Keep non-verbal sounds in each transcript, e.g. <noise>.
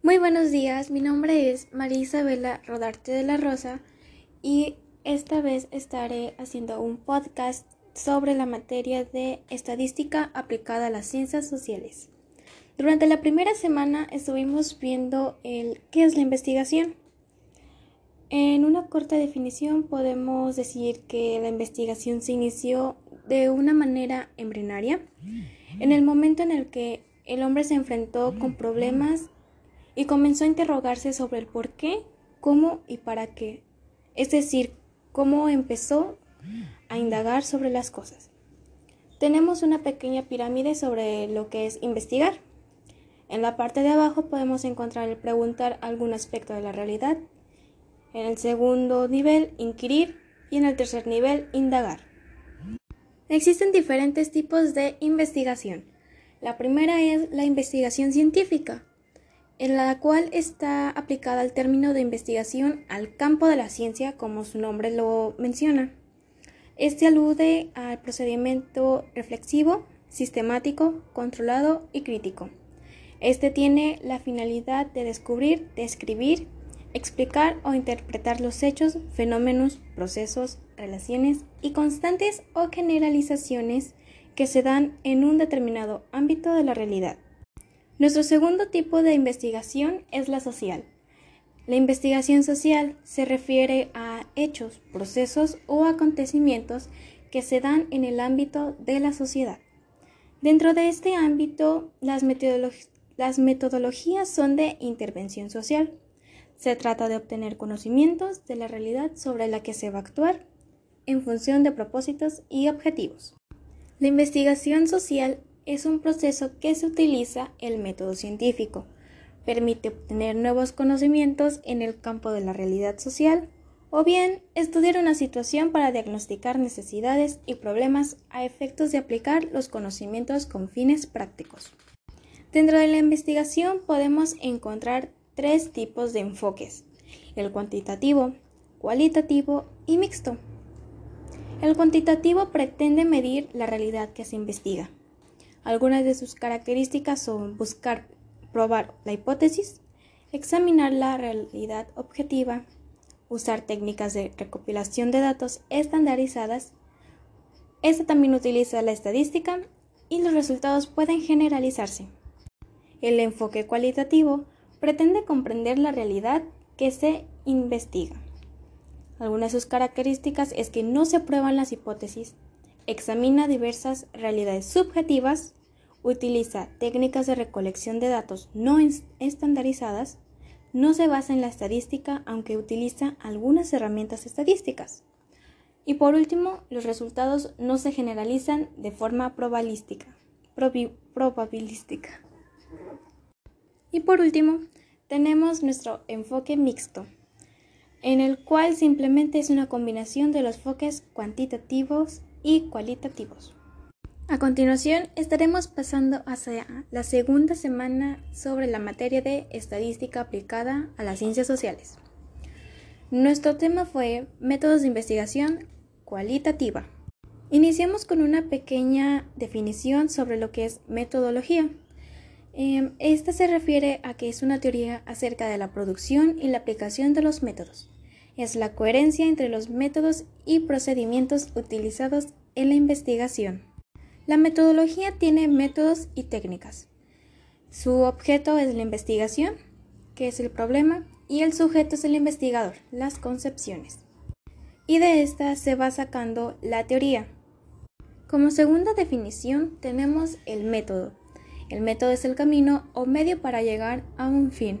Muy buenos días, mi nombre es María Isabela Rodarte de la Rosa y esta vez estaré haciendo un podcast sobre la materia de estadística aplicada a las ciencias sociales. Durante la primera semana estuvimos viendo el qué es la investigación. En una corta definición podemos decir que la investigación se inició de una manera embrionaria en el momento en el que el hombre se enfrentó con problemas y comenzó a interrogarse sobre el por qué, cómo y para qué, es decir, cómo empezó a indagar sobre las cosas. Tenemos una pequeña pirámide sobre lo que es investigar. En la parte de abajo podemos encontrar el preguntar algún aspecto de la realidad. En el segundo nivel, inquirir. Y en el tercer nivel, indagar. Existen diferentes tipos de investigación. La primera es la investigación científica, en la cual está aplicada el término de investigación al campo de la ciencia, como su nombre lo menciona. Este alude al procedimiento reflexivo, sistemático, controlado y crítico. Este tiene la finalidad de descubrir, describir, explicar o interpretar los hechos, fenómenos, procesos, relaciones y constantes o generalizaciones que se dan en un determinado ámbito de la realidad. Nuestro segundo tipo de investigación es la social. La investigación social se refiere a hechos, procesos o acontecimientos que se dan en el ámbito de la sociedad. Dentro de este ámbito, las, metodologías son de intervención social. Se trata de obtener conocimientos de la realidad sobre la que se va a actuar en función de propósitos y objetivos. La investigación social es un proceso que se utiliza el método científico. Permite obtener nuevos conocimientos en el campo de la realidad social o bien estudiar una situación para diagnosticar necesidades y problemas a efectos de aplicar los conocimientos con fines prácticos. Dentro de la investigación podemos encontrar tres tipos de enfoques, el cuantitativo, cualitativo y mixto. El cuantitativo pretende medir la realidad que se investiga. Algunas de sus características son buscar probar la hipótesis, examinar la realidad objetiva, usar técnicas de recopilación de datos estandarizadas. Esta también utiliza la estadística y los resultados pueden generalizarse. El enfoque cualitativo pretende comprender la realidad que se investiga. Algunas de sus características es que no se prueban las hipótesis, examina diversas realidades subjetivas, utiliza técnicas de recolección de datos no estandarizadas, no se basa en la estadística aunque utiliza algunas herramientas estadísticas. Y por último, los resultados no se generalizan de forma probabilística. Y por último, tenemos nuestro enfoque mixto, en el cual simplemente es una combinación de los enfoques cuantitativos y cualitativos. A continuación estaremos pasando hacia la segunda semana sobre la materia de estadística aplicada a las ciencias sociales. Nuestro tema fue métodos de investigación cualitativa. Iniciamos con una pequeña definición sobre lo que es metodología. Em, esta se refiere a que es una teoría acerca de la producción y la aplicación de los métodos. Es la coherencia entre los métodos y procedimientos utilizados en la investigación. La metodología tiene métodos y técnicas. Su objeto es la investigación, que es el problema, y el sujeto es el investigador, las concepciones. Y de esta se va sacando la teoría. Como segunda definición tenemos el método. El método es el camino o medio para llegar a un fin,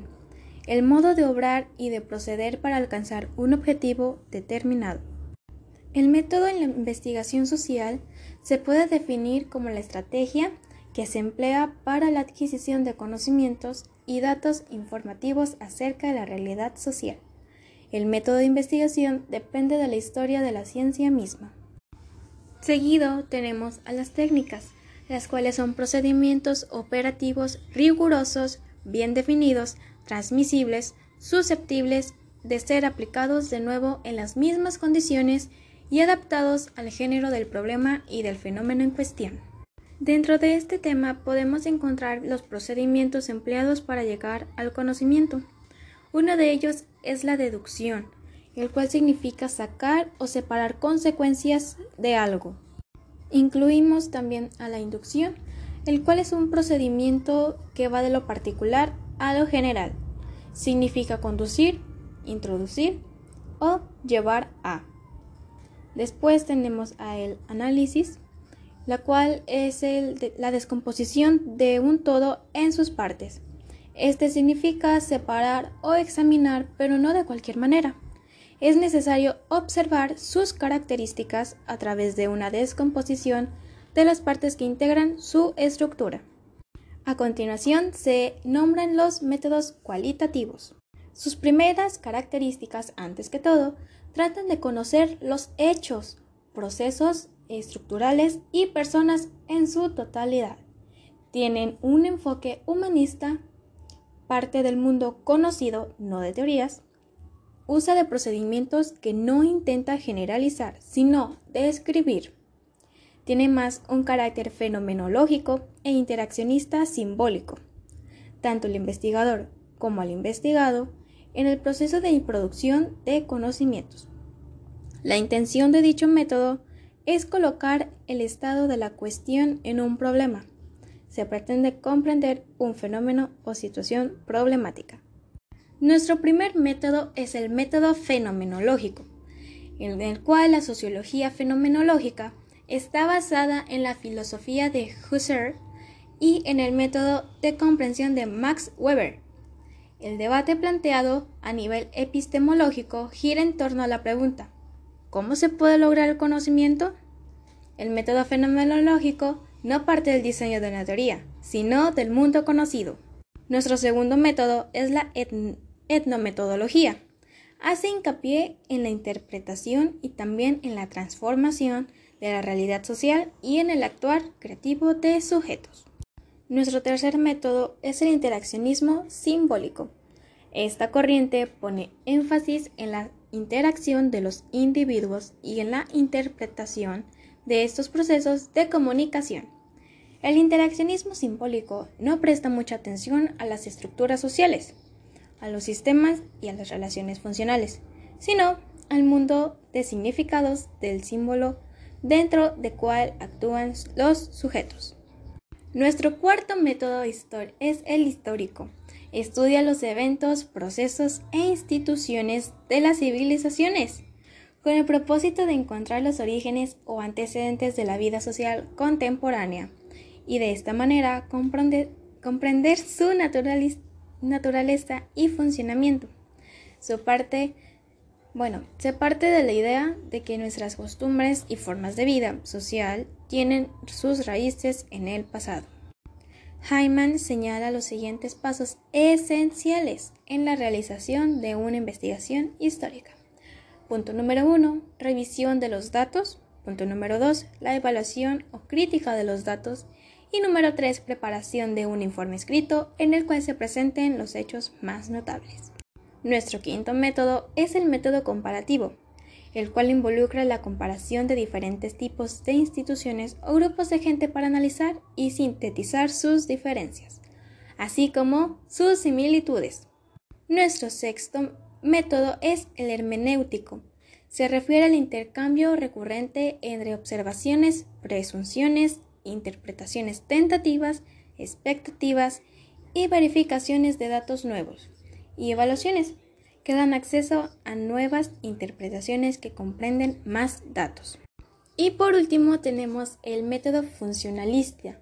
el modo de obrar y de proceder para alcanzar un objetivo determinado. El método en la investigación social se puede definir como la estrategia que se emplea para la adquisición de conocimientos y datos informativos acerca de la realidad social. El método de investigación depende de la historia de la ciencia misma. Seguido tenemos a las técnicas, las cuales son procedimientos operativos rigurosos, bien definidos, transmisibles, susceptibles de ser aplicados de nuevo en las mismas condiciones y adaptados al género del problema y del fenómeno en cuestión. Dentro de este tema podemos encontrar los procedimientos empleados para llegar al conocimiento. Uno de ellos es la deducción, el cual significa sacar o separar consecuencias de algo. Incluimos también a la inducción, el cual es un procedimiento que va de lo particular a lo general. Significa conducir, introducir o llevar a. Después tenemos a el análisis, la cual es la descomposición de un todo en sus partes. Este significa separar o examinar, pero no de cualquier manera. Es necesario observar sus características a través de una descomposición de las partes que integran su estructura. A continuación se nombran los métodos cualitativos. Sus primeras características, antes que todo, tratan de conocer los hechos, procesos estructurales y personas en su totalidad. Tienen un enfoque humanista, parte del mundo conocido, no de teorías, usa de procedimientos que no intenta generalizar, sino describir. Tiene más un carácter fenomenológico e interaccionista simbólico. Tanto el investigador como el investigado en el proceso de producción de conocimientos. La intención de dicho método es colocar el estado de la cuestión en un problema. Se pretende comprender un fenómeno o situación problemática. Nuestro primer método es el método fenomenológico, en el cual la sociología fenomenológica está basada en la filosofía de Husserl y en el método de comprensión de Max Weber. El debate planteado a nivel epistemológico gira en torno a la pregunta ¿Cómo se puede lograr el conocimiento? El método fenomenológico no parte del diseño de una teoría, sino del mundo conocido. Nuestro segundo método es la etnometodología. Hace hincapié en la interpretación y también en la transformación de la realidad social y en el actuar creativo de sujetos. Nuestro tercer método es el interaccionismo simbólico. Esta corriente pone énfasis en la interacción de los individuos y en la interpretación de estos procesos de comunicación. El interaccionismo simbólico no presta mucha atención a las estructuras sociales, a los sistemas y a las relaciones funcionales, sino al mundo de significados del símbolo dentro de cual actúan los sujetos. Nuestro cuarto método es el histórico. Estudia los eventos, procesos e instituciones de las civilizaciones con el propósito de encontrar los orígenes o antecedentes de la vida social contemporánea y de esta manera comprender, su naturaleza y funcionamiento. Su parte, bueno, se parte de la idea de que nuestras costumbres y formas de vida social tienen sus raíces en el pasado. Hyman señala los siguientes pasos esenciales en la realización de una investigación histórica. Punto número 1. Revisión de los datos. Punto número 2. La evaluación o crítica de los datos. Y número 3. Preparación de un informe escrito en el cual se presenten los hechos más notables. Nuestro quinto método es el método comparativo, el cual involucra la comparación de diferentes tipos de instituciones o grupos de gente para analizar y sintetizar sus diferencias, así como sus similitudes. Nuestro sexto método es el hermenéutico. Se refiere al intercambio recurrente entre observaciones, presunciones, interpretaciones tentativas, expectativas y verificaciones de datos nuevos y evaluaciones que dan acceso a nuevas interpretaciones que comprenden más datos. Y por último tenemos el método funcionalista.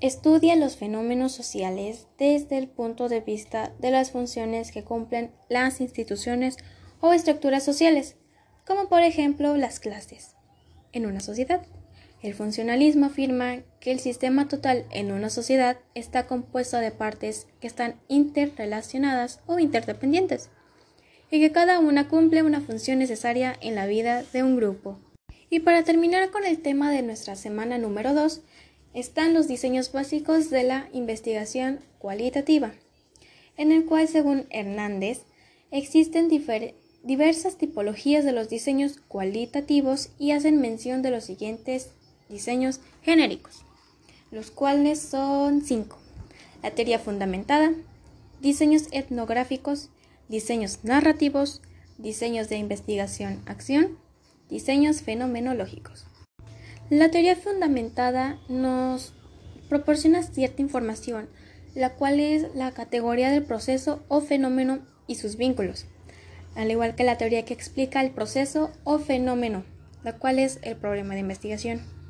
Estudia los fenómenos sociales desde el punto de vista de las funciones que cumplen las instituciones o estructuras sociales, como por ejemplo las clases, en una sociedad. El funcionalismo afirma que el sistema total en una sociedad está compuesto de partes que están interrelacionadas o interdependientes y que cada una cumple una función necesaria en la vida de un grupo. Y para terminar con el tema de nuestra semana número 2, están los diseños básicos de la investigación cualitativa, en el cual, según Hernández, existen diversas tipologías de los diseños cualitativos y hacen mención de los siguientes diseños genéricos, los cuales son cinco. La teoría fundamentada, diseños etnográficos, diseños narrativos, diseños de investigación-acción, diseños fenomenológicos. La teoría fundamentada nos proporciona cierta información, la cual es la categoría del proceso o fenómeno y sus vínculos, al igual que la teoría que explica el proceso o fenómeno, la cual es el problema de investigación.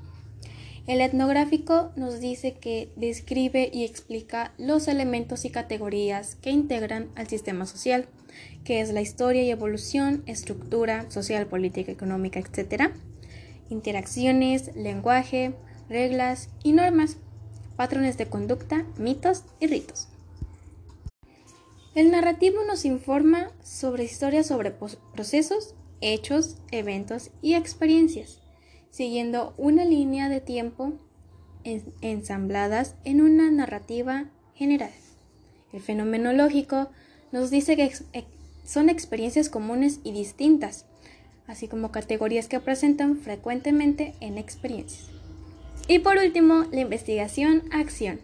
El etnográfico nos dice que describe y explica los elementos y categorías que integran al sistema social, que es la historia y evolución, estructura social, política, económica, etc., interacciones, lenguaje, reglas y normas, patrones de conducta, mitos y ritos. El narrativo nos informa sobre historias sobre procesos, hechos, eventos y experiencias, siguiendo una línea de tiempo ensambladas en una narrativa general. El fenomenológico nos dice que son experiencias comunes y distintas, así como categorías que presentan frecuentemente en experiencias. Y por último, la investigación-acción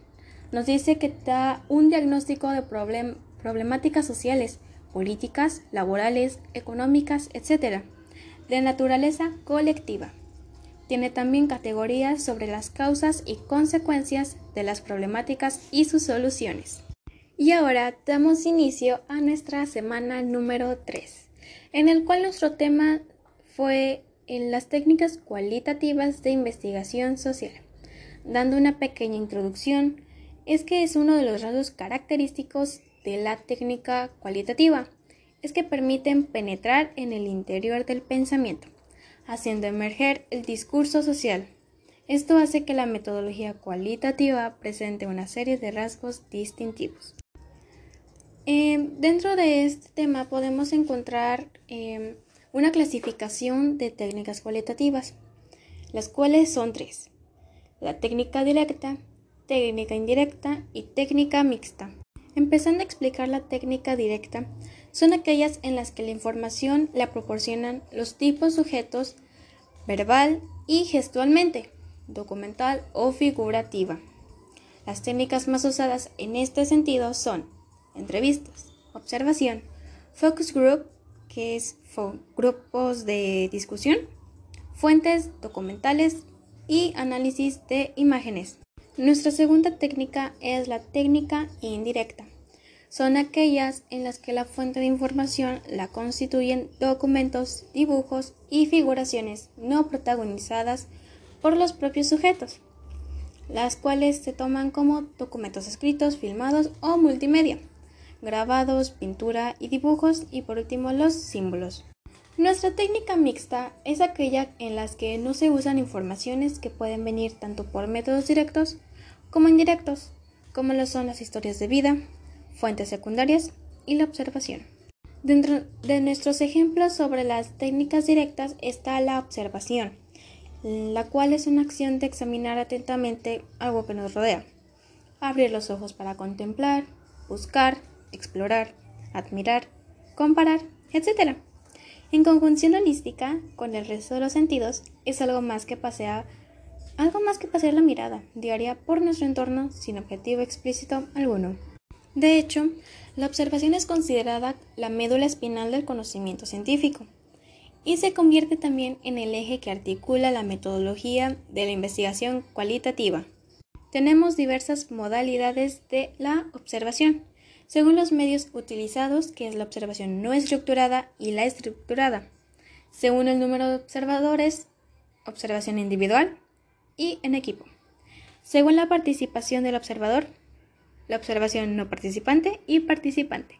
nos dice que da un diagnóstico de problemáticas sociales, políticas, laborales, económicas, etc., de naturaleza colectiva. Tiene también categorías sobre las causas y consecuencias de las problemáticas y sus soluciones. Y ahora damos inicio a nuestra semana número 3, en el cual nuestro tema fue en las técnicas cualitativas de investigación social. Dando una pequeña introducción, es que es uno de los rasgos característicos de la técnica cualitativa, es que permiten penetrar en el interior del pensamiento, haciendo emerger el discurso social. Esto hace que la metodología cualitativa presente una serie de rasgos distintivos. Eh, dentro de este tema podemos encontrar eh, una clasificación de técnicas cualitativas, las cuales son tres. La técnica directa, técnica indirecta y técnica mixta. Empezando a explicar la técnica directa, son aquellas en las que la información la proporcionan los tipos sujetos verbal y gestualmente, documental o figurativa. Las técnicas más usadas en este sentido son entrevistas, observación, focus group, que es grupos de discusión, fuentes documentales y análisis de imágenes. Nuestra segunda técnica es la técnica indirecta. Son aquellas en las que la fuente de información la constituyen documentos, dibujos y figuraciones no protagonizadas por los propios sujetos, las cuales se toman como documentos escritos, filmados o multimedia grabados, pintura y dibujos y por último los símbolos. Nuestra técnica mixta es aquella en las que no se usan informaciones que pueden venir tanto por métodos directos como indirectos, como lo son las historias de vida, fuentes secundarias y la observación. Dentro de nuestros ejemplos sobre las técnicas directas está la observación, la cual es una acción de examinar atentamente algo que nos rodea, abrir los ojos para contemplar, buscar, explorar, admirar, comparar, etc. En conjunción holística con el resto de los sentidos es algo más que pasear algo más que pasear la mirada diaria por nuestro entorno sin objetivo explícito alguno. De hecho, la observación es considerada la médula espinal del conocimiento científico y se convierte también en el eje que articula la metodología de la investigación cualitativa. Tenemos diversas modalidades de la observación, según los medios utilizados, que es la observación no estructurada y la estructurada, según el número de observadores, observación individual y en equipo, según la participación del observador, la observación no participante y participante,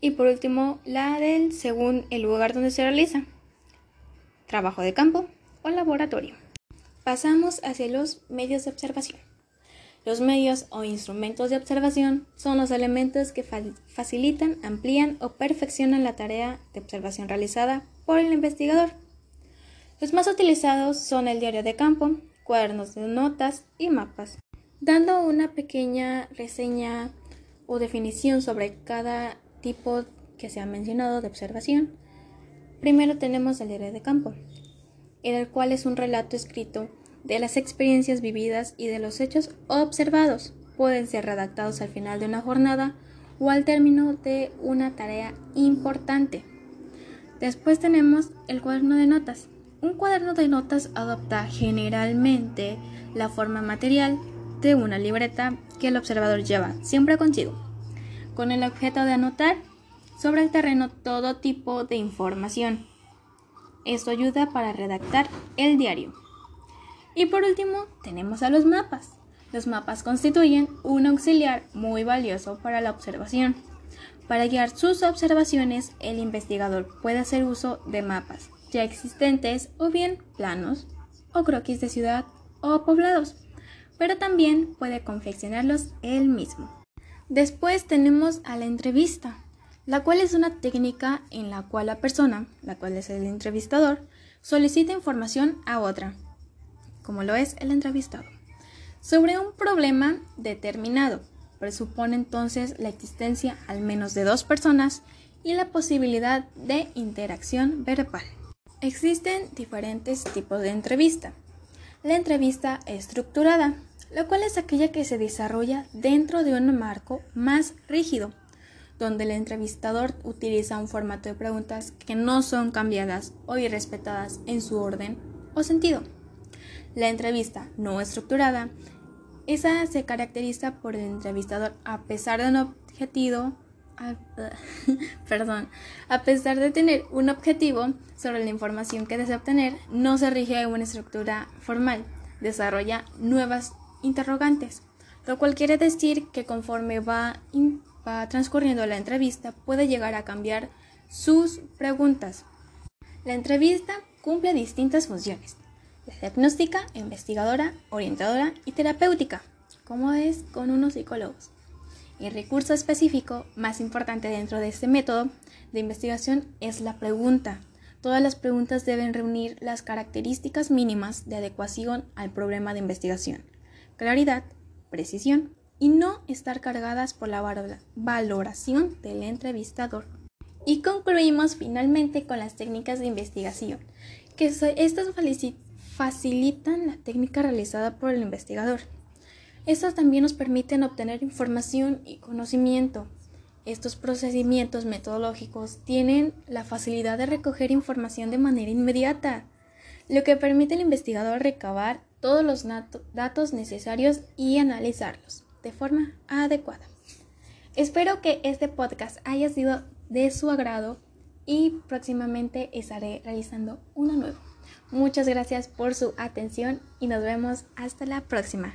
y por último la del según el lugar donde se realiza, trabajo de campo o laboratorio. Pasamos hacia los medios de observación. Los medios o instrumentos de observación son los elementos que facilitan, amplían o perfeccionan la tarea de observación realizada por el investigador. Los más utilizados son el diario de campo, cuadernos de notas y mapas. Dando una pequeña reseña o definición sobre cada tipo que se ha mencionado de observación, primero tenemos el diario de campo, en el cual es un relato escrito de las experiencias vividas y de los hechos observados. Pueden ser redactados al final de una jornada o al término de una tarea importante. Después tenemos el cuaderno de notas. Un cuaderno de notas adopta generalmente la forma material una libreta que el observador lleva siempre consigo, con el objeto de anotar sobre el terreno todo tipo de información. Esto ayuda para redactar el diario. Y por último, tenemos a los mapas. Los mapas constituyen un auxiliar muy valioso para la observación. Para guiar sus observaciones, el investigador puede hacer uso de mapas ya existentes o bien planos o croquis de ciudad o poblados, pero también puede confeccionarlos él mismo. Después tenemos a la entrevista, la cual es una técnica en la cual la persona, la cual es el entrevistador, solicita información a otra, como lo es el entrevistado, sobre un problema determinado presupone entonces la existencia al menos de dos personas y la posibilidad de interacción verbal. Existen diferentes tipos de entrevista. La entrevista estructurada, la cual es aquella que se desarrolla dentro de un marco más rígido, donde el entrevistador utiliza un formato de preguntas que no son cambiadas o irrespetadas en su orden o sentido. La entrevista no estructurada esa se caracteriza por el entrevistador, a pesar de un objetivo, <laughs> perdón, a pesar de tener un objetivo sobre la información que desea obtener, no se rige una estructura formal, desarrolla nuevas interrogantes, lo cual quiere decir que conforme va, transcurriendo la entrevista puede llegar a cambiar sus preguntas. La entrevista cumple distintas funciones la diagnóstica, investigadora, orientadora y terapéutica, como es con unos psicólogos. El recurso específico más importante dentro de este método de investigación es la pregunta. Todas las preguntas deben reunir las características mínimas de adecuación al problema de investigación, claridad, precisión y no estar cargadas por la valoración del entrevistador. Y concluimos finalmente con las técnicas de investigación, que estas facilitan la técnica realizada por el investigador. Estas también nos permiten obtener información y conocimiento. Estos procedimientos metodológicos tienen la facilidad de recoger información de manera inmediata, lo que permite al investigador recabar todos los datos necesarios y analizarlos de forma adecuada. Espero que este podcast haya sido de su agrado y próximamente estaré realizando uno nuevo. Muchas gracias por su atención y nos vemos hasta la próxima.